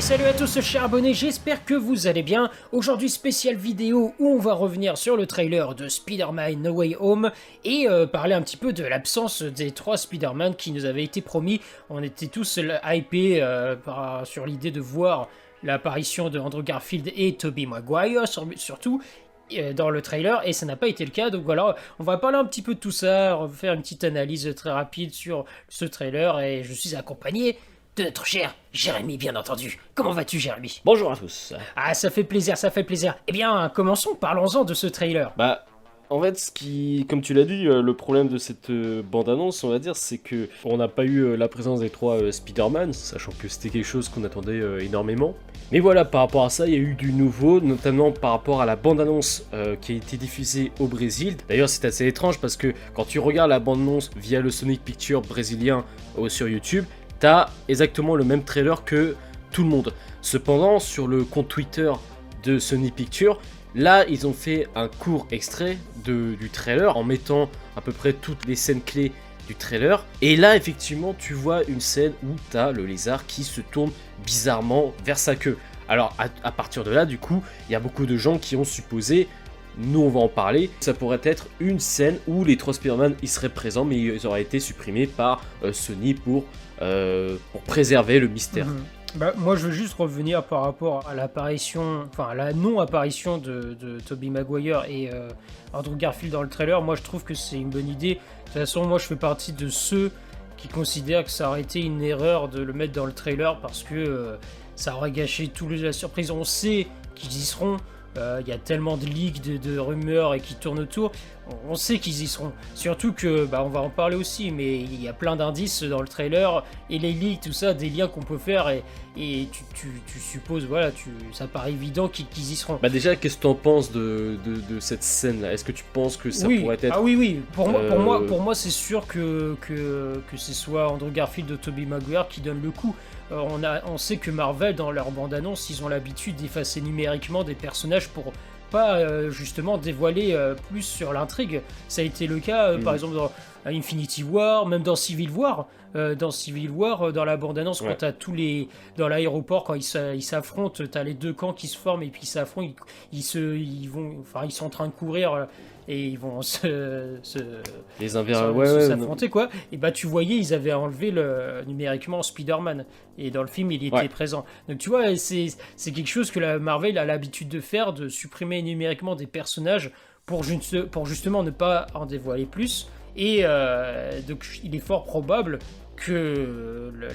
Salut à tous chers abonnés, j'espère que vous allez bien. Aujourd'hui spéciale vidéo où on va revenir sur le trailer de Spider-Man No Way Home et euh, parler un petit peu de l'absence des trois Spider-Man qui nous avaient été promis. On était tous hypés euh, sur l'idée de voir l'apparition de Andrew Garfield et Tobey Maguire sur- surtout euh, dans le trailer et ça n'a pas été le cas donc voilà on va parler un petit peu de tout ça on faire une petite analyse très rapide sur ce trailer et je suis accompagné de notre cher Jérémy bien entendu comment vas-tu Jérémy? Bonjour à tous. ah ça fait plaisir ça fait plaisir eh bien commençons parlons-en de ce trailer Bah, en fait, ce qui, comme tu l'as dit, euh, le problème de cette euh, bande-annonce, on va dire, c'est que on n'a pas eu euh, la présence des trois Spider-Man, sachant que c'était quelque chose qu'on attendait énormément. Mais voilà, par rapport à ça, il y a eu du nouveau, notamment par rapport à la bande-annonce euh, qui a été diffusée au Brésil. D'ailleurs, c'est assez étrange parce que quand tu regardes la bande-annonce via le Sonic Picture brésilien euh, sur YouTube, t'as exactement le même trailer que tout le monde. Cependant, sur le compte Twitter de Sonic Picture, Là, ils ont fait un court extrait de- du trailer en mettant à peu près toutes les scènes clés du trailer. Et là, effectivement, tu vois une scène où tu as le lézard qui se tourne bizarrement vers sa queue. Alors, à, partir de là, du coup, il y a beaucoup de gens qui ont supposé, nous on va en parler, ça pourrait être une scène où les trois Spider-Man ils seraient présents, mais ils auraient été supprimés par euh, Sony pour, euh, pour préserver le mystère. Mhm. Bah, moi, je veux juste revenir par rapport à l'apparition, enfin à la non-apparition de, de Tobey Maguire et euh, Andrew Garfield dans le trailer. Moi, je trouve que c'est une bonne idée. De toute façon, moi, je fais partie de ceux qui considèrent que ça aurait été une erreur de le mettre dans le trailer parce que euh, ça aurait gâché toute la surprise. On sait qu'ils y seront. Euh, Il y a tellement de leaks, de, de rumeurs et qui tournent autour. On- sait qu'ils y seront. Surtout que, bah, on va en parler aussi, mais il y a plein d'indices dans le trailer et les leaks, tout ça, des liens qu'on peut faire et, et tu, tu- tu supposes, voilà, tu, ça paraît évident qu'ils y seront. Bah déjà, qu'est-ce que tu en penses de, de- de cette scène-là? Est-ce que tu penses que ça oui. pourrait être... Ah oui, oui. Pour moi, pour euh, moi, pour moi, c'est sûr que, que que ce soit Andrew Garfield ou Tobey Maguire qui donne le coup. Euh, on a, on sait que Marvel dans leur bande-annonce, ils ont l'habitude d'effacer numériquement des personnages pour pas euh, justement dévoiler euh, plus sur l'intrigue. Ça a été le cas, euh, Mm. par exemple dans Infinity War, même dans Civil War. Euh, dans Civil War, euh, dans la bande-annonce, Ouais. quand t'as tous les dans l'aéroport, quand ils s'a- ils s'affrontent, t'as les deux camps qui se forment et puis ils s'affrontent, ils, ils se, ils vont, enfin ils sont en train de courir euh, et ils vont se, se, Les se Ouais, s'affronter quoi. Et bah tu voyais, ils avaient enlevé le numériquement Spider-Man et dans le film il était présent. Donc tu vois, c'est c'est quelque chose que la Marvel a l'habitude de faire, de supprimer numériquement des personnages pour, juste, pour justement ne pas en dévoiler plus. Et euh, donc il est fort probable que, le-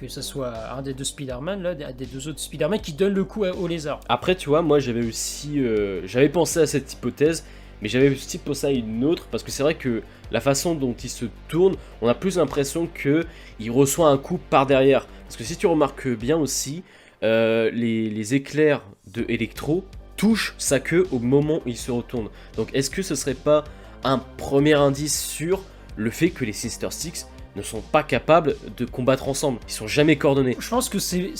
que ce soit un des deux Spider-Man, là, des deux autres Spider-Man qui donne le coup au lézard. Après, tu vois, moi j'avais aussi... euh, j'avais pensé à cette hypothèse, mais j'avais aussi pensé à une autre, parce que c'est vrai que la façon dont il se tourne, on a plus l'impression que il reçoit un coup par derrière. Parce que si tu remarques bien aussi, euh, les, les éclairs de Electro touchent sa queue au moment où il se retourne. Donc est-ce que ce serait pas un premier indice sur le fait que les Sister Six ne sont pas capables de combattre ensemble Ils sont jamais coordonnés. Je pense que c'est-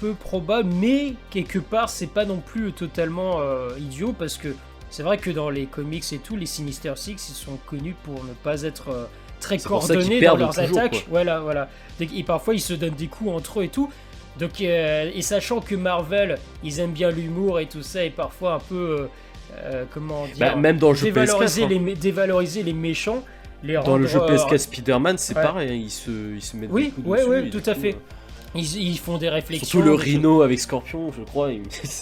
peu probable, mais quelque part, c'est pas non plus totalement euh, idiot parce que c'est vrai que dans les comics et tout, les Sinister Six, ils sont connus pour ne pas être euh, très coordonnés dans leurs toujours, attaques. Voilà, voilà. Et parfois, ils se donnent des coups entre eux et tout. Donc, euh, et sachant que Marvel, ils aiment bien l'humour et tout ça, et parfois un peu, euh, comment dire, Bah, même dans le jeu dévaloriser, PS4, hein. les, dévaloriser les méchants, les Dans le jeu rendre, euh, PS4 Spider-Man, c'est ouais. pareil, ils se, ils se mettent Oui, des coups ouais, dessus, ouais, et tout à coup, fait. euh, Ils, ils font des réflexions. Surtout le Rhino avec Scorpion, je crois. Ouais,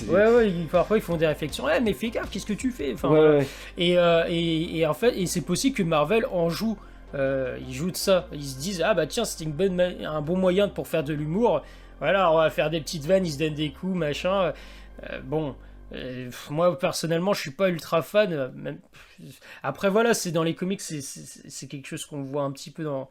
ouais, ils- parfois ils font des réflexions. Ouais, mais fais gaffe, qu'est-ce que tu fais? Enfin, Ouais, voilà. ouais. et, euh, et, et en fait, et c'est possible que Marvel en joue. Euh, ils jouent de ça. Ils se disent ah bah tiens c'était une bonne un bon moyen pour faire de l'humour. Voilà, on va faire des petites vannes, ils se donnent des coups, machin. Euh, bon, euh, moi personnellement, je suis pas ultra fan. euh, même- Après voilà, c'est dans les comics, c'est- quelque chose qu'on voit un petit peu dans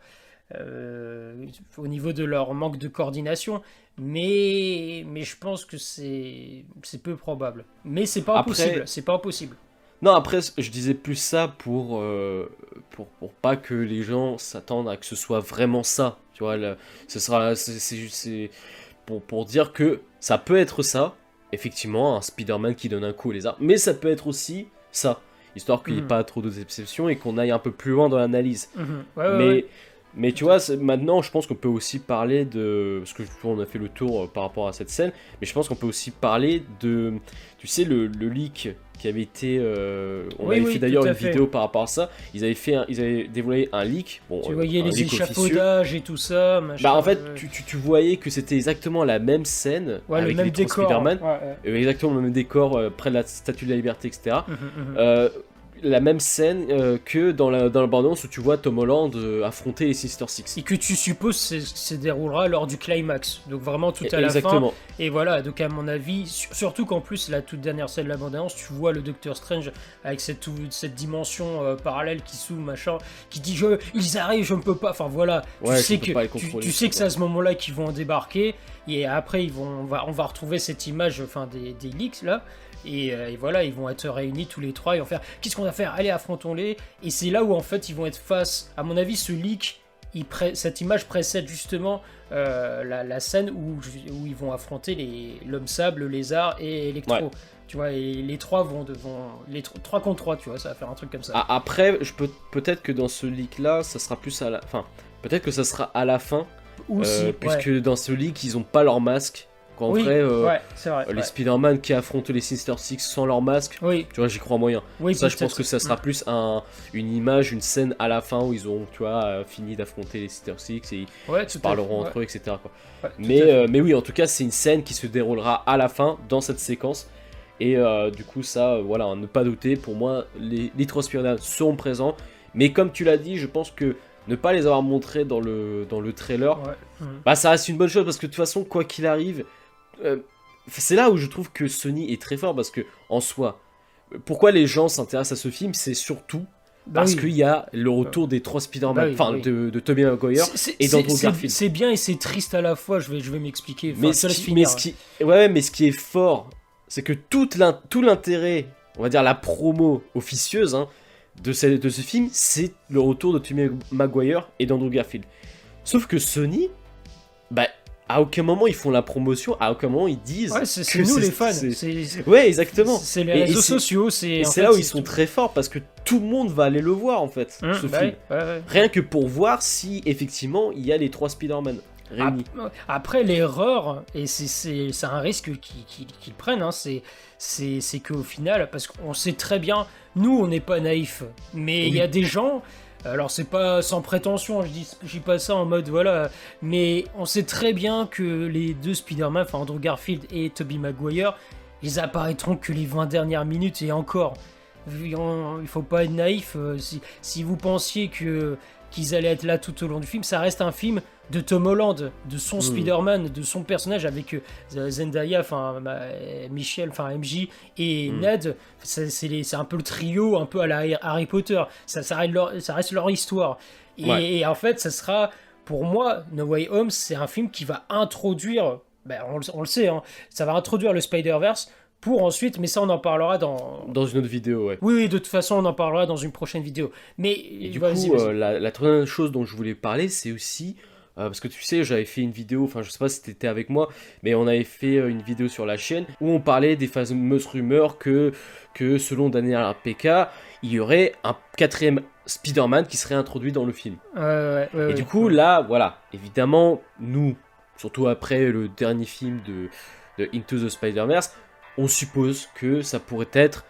euh, au niveau de leur manque de coordination. Mais, mais je pense que c'est c'est peu probable. Mais c'est pas Après- impossible. C'est pas impossible. Non, après, je disais plus ça pour, euh, pour, pour pas que les gens s'attendent à que ce soit vraiment ça. Tu vois, là, ce sera, c'est pour, pour dire que ça peut être ça, effectivement, un Spider-Man qui donne un coup au lézard, mais ça peut être aussi ça, histoire qu'il n'y ait Mhm. pas trop de déceptions et qu'on aille un peu plus loin dans l'analyse. Mhm. Ouais, ouais, mais ouais. Mais tu vois, maintenant, je pense qu'on peut aussi parler de. Parce que on a fait le tour euh, par rapport à cette scène, mais je pense qu'on peut aussi parler de. Tu sais, le, le leak qui avait été. euh, on Oui, avait oui, fait d'ailleurs une fait. vidéo par rapport à ça. Ils avaient, fait un- ils avaient dévoilé un leak. Bon, Tu voyais les officieux. échafaudages et tout ça. machin, Bah, en fait, euh, tu, tu- tu voyais que c'était exactement la même scène ouais, le avec même les décor. Spider-Man, ouais, ouais. euh, exactement le même décor euh, près de la Statue de la Liberté, etc. La même scène euh, que dans la, dans la bande-annonce où tu vois Tom Holland euh, affronter les Sister Six. Et que tu supposes se, se déroulera lors du climax. Donc vraiment tout à la fin. Exactement. Et voilà, donc à mon avis, su- surtout qu'en plus, la toute dernière scène de la bande-annonce, tu vois le Docteur Strange avec cette, cette dimension euh, parallèle qui s'ouvre, machin, qui dit je, ils arrivent, je ne peux pas. Enfin voilà, Ouais, tu sais que tu, sais que c'est à ce moment-là qu'ils vont en débarquer. Et après, ils vont, on va, on va retrouver cette image, enfin des, des leaks là. Et, euh, et voilà, ils vont être réunis tous les trois, ils vont faire qu'est-ce qu'on va faire? Allez, affrontons-les. Et c'est là où en fait ils vont être face. À mon avis, ce leak, il cette image précède justement euh, la, la scène où, où ils vont affronter l'homme sable, le lézard et Electro. Ouais. Tu vois, et les trois vont, de- vont les 3 contre 3, tu vois, ça va faire un truc comme ça. Ah, après, je peux peut-être que dans ce leak là, ça sera plus à la. Enfin, peut-être que ça sera à la fin, Ou euh, si, ouais. puisque dans ce leak ils ont pas leur masque. Oui, vrai, euh, ouais, vrai. les ouais. Spider-Man qui affrontent les Sister Six sans leur masque, Oui, tu vois, j'y crois moyen. oui, Ça, je pense que ça sera plus un, une image, une scène à la fin où ils ont, tu vois, euh, fini d'affronter les Sister Six et ils Ouais, parleront entre eux, etc. quoi. Mais, euh, mais oui, en tout cas, c'est une scène qui se déroulera à la fin dans cette séquence. Et euh, du coup, ça, voilà, ne pas douter. Pour moi, les, les trois Spider-Man seront présents. Mais comme tu l'as dit, je pense que ne pas les avoir montrés dans le, dans le trailer. Mhm. bah ça reste une bonne chose parce que de toute façon, quoi qu'il arrive, euh, c'est là où je trouve que Sony est très fort parce que en soi, pourquoi les gens s'intéressent à ce film, c'est surtout Bah parce oui. qu'il y a le retour des trois Spider-Man, Bah oui, enfin oui. de, de Tobey Maguire. Et d'Andrew Garfield. C'est bien et c'est triste à la fois, je vais, je vais m'expliquer. Enfin, mais, ce qui, finir. mais, ce qui, ouais, mais ce qui est fort, c'est que toute tout l'intérêt, on va dire la promo officieuse hein, de, ce, de ce film, c'est le retour de Tobey Maguire et d'Andrew Garfield. Sauf que Sony, bah, à aucun moment ils font la promotion, à aucun moment ils disent. Ouais, c'est nous les fans. c'est- Ouais, exactement. c'est les Et- et réseaux sociaux. C'est là où ils sont très forts parce que tout le monde va aller le voir en fait, ce bah film. oui, ouais, ouais. Rien que pour voir si effectivement il y a les trois Spider-Man réunis. Ap- Après, l'erreur, et c'est- c'est c'est un risque qu'ils prennent, hein, c'est c'est c'est qu'au final, parce qu'on sait très bien, nous, on n'est pas naïfs, mais il y a des gens. Alors c'est pas sans prétention, je dis, je dis pas ça en mode voilà, mais on sait très bien que les deux Spider-Man, enfin Andrew Garfield et Tobey Maguire, ils apparaîtront que les 20 dernières minutes et encore. Il faut pas être naïf. euh, Si, si vous pensiez que qu'ils allaient être là tout au long du film, ça reste un film de Tom Holland, de son Mm. Spider-Man, de son personnage avec euh, Zendaya, enfin bah, euh, Michel, enfin MJ et Mm. Ned. C'est un peu le trio, un peu à la Harry Potter. Ça, ça, reste, leur, ça reste leur histoire. Et, Ouais. et en fait, ça sera, pour moi, No Way Home, c'est un film qui va introduire, ben, on, le- on le sait, hein, ça va introduire le Spider-Verse pour ensuite, mais ça on en parlera dans... Dans une autre vidéo, ouais. Oui, oui, de toute façon, on en parlera dans une prochaine vidéo. Mais Et du coup, euh, la, la troisième chose dont je voulais parler, c'est aussi. Euh, parce que tu sais, j'avais fait une vidéo, enfin je sais pas si t'étais avec moi, mais on avait fait euh, une vidéo sur la chaîne où on parlait des fameuses rumeurs que, que selon Daniel RPK, il y aurait un quatrième Spider-Man qui serait introduit dans le film. Ouais, ouais, ouais, Et ouais. du coup, là, voilà, évidemment, nous, surtout après le dernier film de, de Into the Spider-Verse, on suppose que ça pourrait être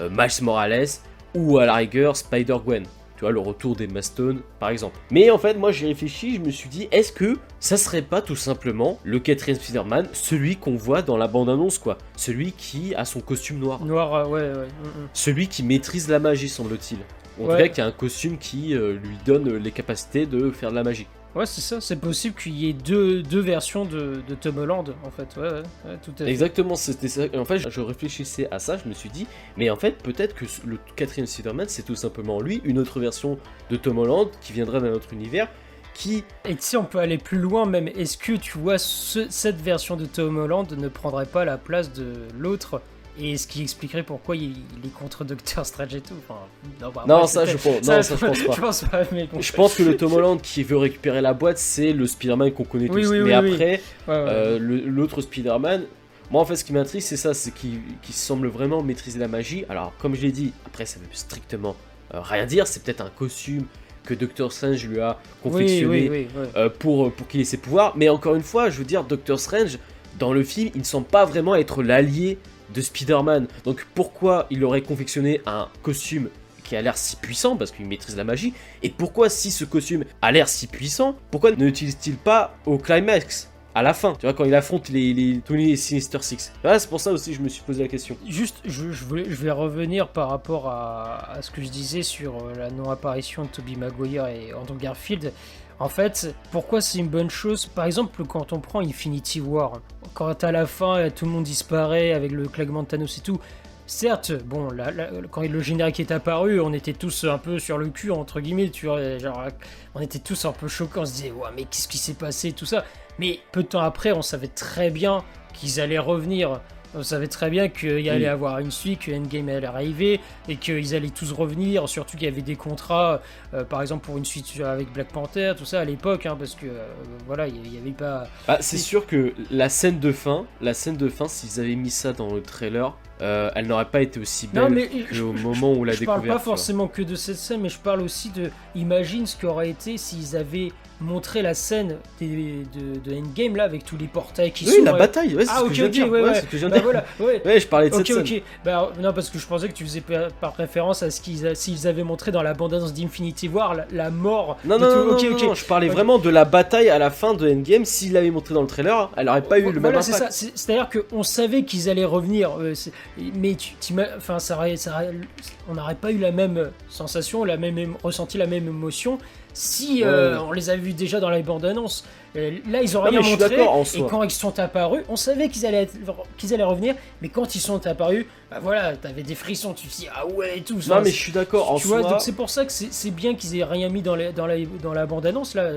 euh, Miles Morales ou à la rigueur Spider-Gwen. Tu vois, le retour des Stone, par exemple. Mais en fait, moi, j'ai réfléchi, je me suis dit, est-ce que ça serait pas tout simplement le quatrième Spider-Man, celui qu'on voit dans la bande-annonce, quoi Celui qui a son costume noir. Noir, euh, ouais, ouais. mm, mm. Celui qui maîtrise la magie, semble-t-il. En Ouais. tout cas, qui a un costume qui euh, lui donne les capacités de faire de la magie. Ouais, c'est ça, c'est possible qu'il y ait deux, deux versions de, de Tom Holland, en fait. Ouais, ouais, ouais, tout à fait. Exactement, c'était ça. En fait, je réfléchissais à ça, je me suis dit, mais en fait, peut-être que le quatrième Spider-Man, c'est tout simplement lui, une autre version de Tom Holland qui viendrait d'un autre univers, qui. Et tu sais, on peut aller plus loin même. Est-ce que tu vois, ce- cette version de Tom Holland ne prendrait pas la place de l'autre Et ce qui expliquerait pourquoi il, il est contre Doctor Strange et tout. Enfin, non, bah, Non, après, ça, je pense, non, ça, je pense pas. Je pense pas, mais bon. Je pense que le Tom Holland qui veut récupérer la boîte, c'est le Spider-Man qu'on connaît Oui, tous. oui, mais oui, oui. après, Ouais, euh, l'autre Spider-Man, moi en fait, ce qui m'intrigue, c'est ça, c'est qu'il qu'il semble vraiment maîtriser la magie. Alors, comme je l'ai dit, après, ça veut strictement euh, rien dire, c'est peut-être un costume que Doctor Strange lui a confectionné euh, pour, pour qu'il ait ses pouvoirs. Mais encore une fois, je veux dire, Doctor Strange, dans le film, il ne semble pas vraiment être l'allié de Spider-Man. Donc pourquoi il aurait confectionné un costume qui a l'air si puissant parce qu'il maîtrise la magie Et pourquoi si ce costume a l'air si puissant, pourquoi ne l'utilise-t-il pas au climax à la fin, tu vois, quand il affronte les, les Tony et Sinister Six. c'est pour ça aussi que je me suis posé la question. Juste, je, je vais revenir par rapport à, ce que je disais sur euh, la non-apparition de Tobey Maguire et Andrew Garfield. En fait, pourquoi c'est une bonne chose? Par exemple, quand on prend Infinity War, quand à la fin tout le monde disparaît avec le claquement de Thanos et tout, certes, bon, quand le générique est apparu, on était tous un peu sur le cul, entre guillemets, tu vois, genre, on était tous un peu choqués, on se disait, ouais, mais qu'est-ce qui s'est passé, tout ça? Mais peu de temps après, on savait très bien qu'ils allaient revenir. On savait très bien qu'il y allait avoir une suite, que Endgame allait arriver et qu'ils allaient tous revenir. Surtout qu'il y avait des contrats, euh, par exemple pour une suite avec Black Panther, tout ça à l'époque, hein, parce que euh, voilà, il n'y avait pas. Ah, c'est sûr que la scène de fin, la scène de fin, s'ils avaient mis ça dans le trailer, euh, elle n'aurait pas été aussi belle qu'au moment où la découverte. Je parle pas forcément que de cette scène, mais je parle aussi de. Imagine ce qu'aurait été s'ils avaient montrer la scène de, de, Endgame là avec tous les portails qui oui, sont. Oui, la bataille, ouais, c'est ah, ce je viens ouais, ouais. que je bah, voilà, ouais. je parlais de cette scène. Bah, non, parce que je pensais que tu faisais par référence à ce qu'ils s'ils avaient montré dans la bande-annonce d'Infinity War, la, mort. Non, non, non, non, non, je parlais vraiment de la bataille à la fin de Endgame. S'ils l'avaient montré dans le trailer, elle aurait pas eu le même impact. C'est-à-dire qu'on savait qu'ils allaient revenir, euh, mais tu, enfin, ça, ça, on n'aurait pas eu la même sensation, la même ressenti la même émotion si euh, on les a vus déjà dans la bande-annonce. Euh, là, ils ont rien montré. Et quand ils sont apparus, on savait qu'ils allaient, qu'ils allaient revenir. Mais quand ils sont apparus, bah voilà, t'avais des frissons. Tu te dis, ah ouais, et tout. Non, mais je suis d'accord. En tu vois, donc c'est pour ça que c'est bien qu'ils aient rien mis dans, dans la, dans la bande-annonce. là.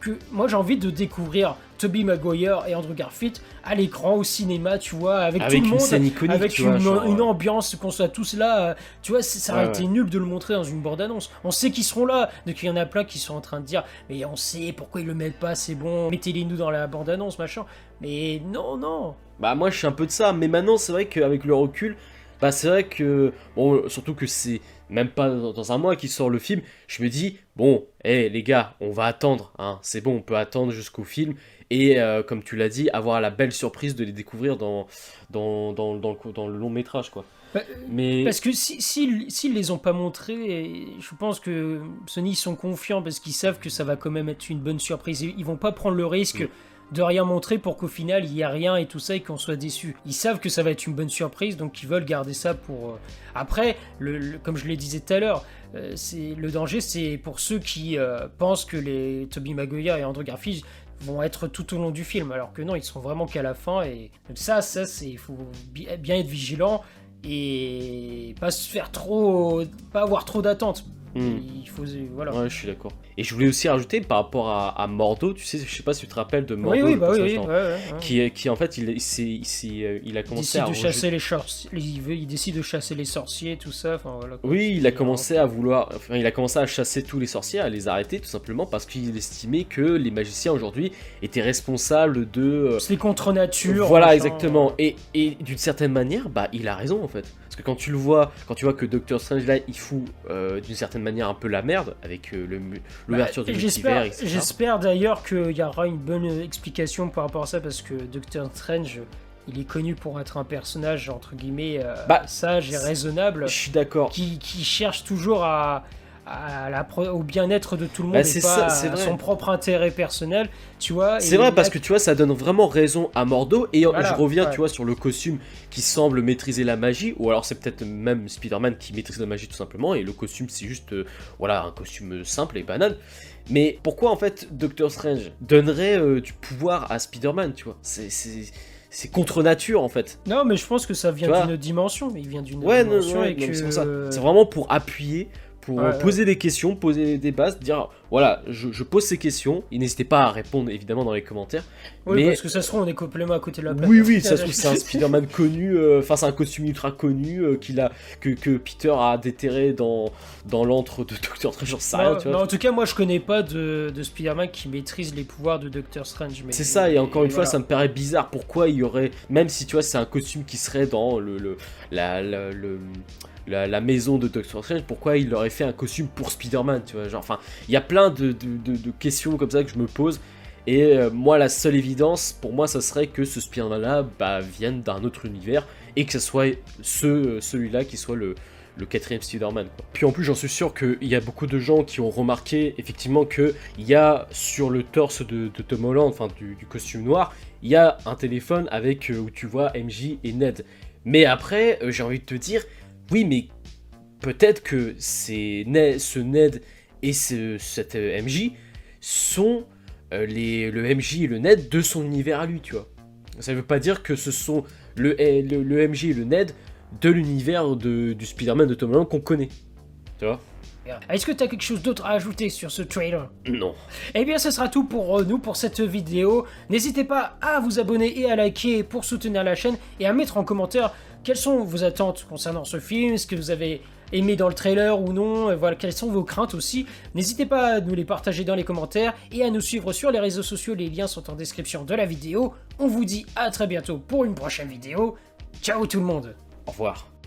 Que, moi, j'ai envie de découvrir Toby Maguire et Andrew Garfield à l'écran, au cinéma, tu vois, avec, tout le monde, avec une, ambiance, qu'on soit tous là. Euh, tu vois, ça aurait été nul de le montrer dans une bande-annonce. On sait qu'ils seront là, donc il y en a plein qui sont en train de dire, mais on sait pourquoi ils le mettent pas, c'est bon, mettez-les nous dans la bande-annonce, machin. Mais non, non. Bah moi je suis un peu de ça, mais maintenant c'est vrai qu'avec le recul, bah c'est vrai que, bon, surtout que c'est même pas dans un mois qui sort le film, je me dis, bon, hé les gars, on va attendre, hein, c'est bon, on peut attendre jusqu'au film, et euh, comme tu l'as dit, avoir la belle surprise de les découvrir dans, dans, dans, dans, le, dans le long métrage, quoi. Bah, mais... Parce que s'ils si, si, les ont pas montrés, je pense que Sony sont confiants parce qu'ils savent que ça va quand même être une bonne surprise. Ils vont pas prendre le risque mm. de rien montrer pour qu'au final il y a rien et tout ça et qu'on soit déçu. Ils savent que ça va être une bonne surprise donc ils veulent garder ça pour. Euh, après, le, comme je le disais tout à l'heure, euh, c'est le danger c'est pour ceux qui pensent que les Toby Maguire et Andrew Garfield vont être tout au long du film, alors que non, ils sont vraiment qu'à la fin. Et ça, ça, c'est, il faut bien être vigilant et pas se faire trop, pas avoir trop d'attentes. Hmm. Il faut, voilà. Ouais, je suis d'accord. Et je voulais aussi rajouter par rapport à, Mordo, tu sais, je sais pas si tu te rappelles de Mordo, oui, oui, bah oui, qui, qui en fait, il, il, il, il a commencé il à de chasser les il, il, décide de chasser les sorciers, tout ça. Enfin, voilà, oui, il a commencé à vouloir, enfin, il a commencé à chasser tous les sorciers, à les arrêter, tout simplement parce qu'il estimait que les magiciens aujourd'hui étaient responsables de. Euh, C'est contre nature. Voilà, exactement. Et, et d'une certaine manière, bah, il a raison en fait quand tu le vois, quand tu vois que Doctor Strange là, il fout euh, d'une certaine manière un peu la merde avec euh, l'ouverture bah, du multivers, etc. J'espère d'ailleurs qu'il y aura une bonne explication par rapport à ça parce que Doctor Strange. Il est connu pour être un personnage entre guillemets euh, bah, sage et raisonnable. Je suis d'accord. Qui, qui cherche toujours à, au bien-être de tout le bah, monde et pas à son propre intérêt personnel, tu vois. C'est vrai parce que tu vois, ça donne vraiment raison à Mordo et je reviens, tu vois, sur le costume qui semble maîtriser la magie ou alors c'est peut-être même Spider-Man qui maîtrise la magie tout simplement et le costume c'est juste, euh, voilà, un costume simple et banal. Mais pourquoi en fait Doctor Strange donnerait euh, du pouvoir à Spider-Man, tu vois? C'est c'est contre nature en fait. Non, mais je pense que ça vient d'une dimension. Il vient d'une ouais, dimension et que... c'est vraiment pour appuyer pour poser des questions, poser des bases, dire voilà, je, pose ces questions. Et n'hésitez pas à répondre évidemment dans les commentaires. Oui, parce que ça se trouve, on est complètement à côté de la plaque. Oui, oui, ça se trouve, c'est un Spider-Man connu, euh, enfin, c'est un costume ultra connu euh, a, que, que, Peter a déterré dans, dans l'antre de Doctor Strange. J'en sais rien, tu vois. en tout cas, moi, je connais pas de, de Spider-Man qui maîtrise les pouvoirs de Doctor Strange. C'est ça, et encore une fois, ça me paraît bizarre. Pourquoi il y aurait, même si tu vois, c'est un costume qui serait dans le, le, la, le la, maison de Doctor Strange, pourquoi il aurait fait un costume pour Spider-Man, tu vois, genre, enfin, il y a plein de, questions comme ça que je me pose, et euh, moi, la seule évidence, pour moi, ça serait que ce Spider-Man-là bah, vienne d'un autre univers, et que ce soit ce, celui-là qui soit le, quatrième Spider-Man. Puis en plus, j'en suis sûr qu'il y a beaucoup de gens qui ont remarqué effectivement qu'il y a sur le torse de, Tom Holland, enfin du, costume noir, il y a un téléphone avec euh, où tu vois MJ et Ned. Mais après, euh, j'ai envie de te dire, oui, mais peut-être que c'est ce Ned et ce, cette euh, MJ sont les, le MJ et le Ned de son univers à lui, tu vois. Ça ne veut pas dire que ce sont le, le, le MJ et le Ned de l'univers du Spider-Man de Tom Holland qu'on connaît. Tu vois? Est-ce que tu as quelque chose d'autre à ajouter sur ce trailer? Non. Eh bien, ce sera tout pour euh, nous pour cette vidéo. N'hésitez pas à vous abonner et à liker pour soutenir la chaîne et à mettre en commentaire quelles sont vos attentes concernant ce film, ce que vous avez aimé dans le trailer ou non, voilà, quelles sont vos craintes aussi? N'hésitez pas à nous les partager dans les commentaires et à nous suivre sur les réseaux sociaux, les liens sont en description de la vidéo. On vous dit à très bientôt pour une prochaine vidéo. Ciao tout le monde au revoir.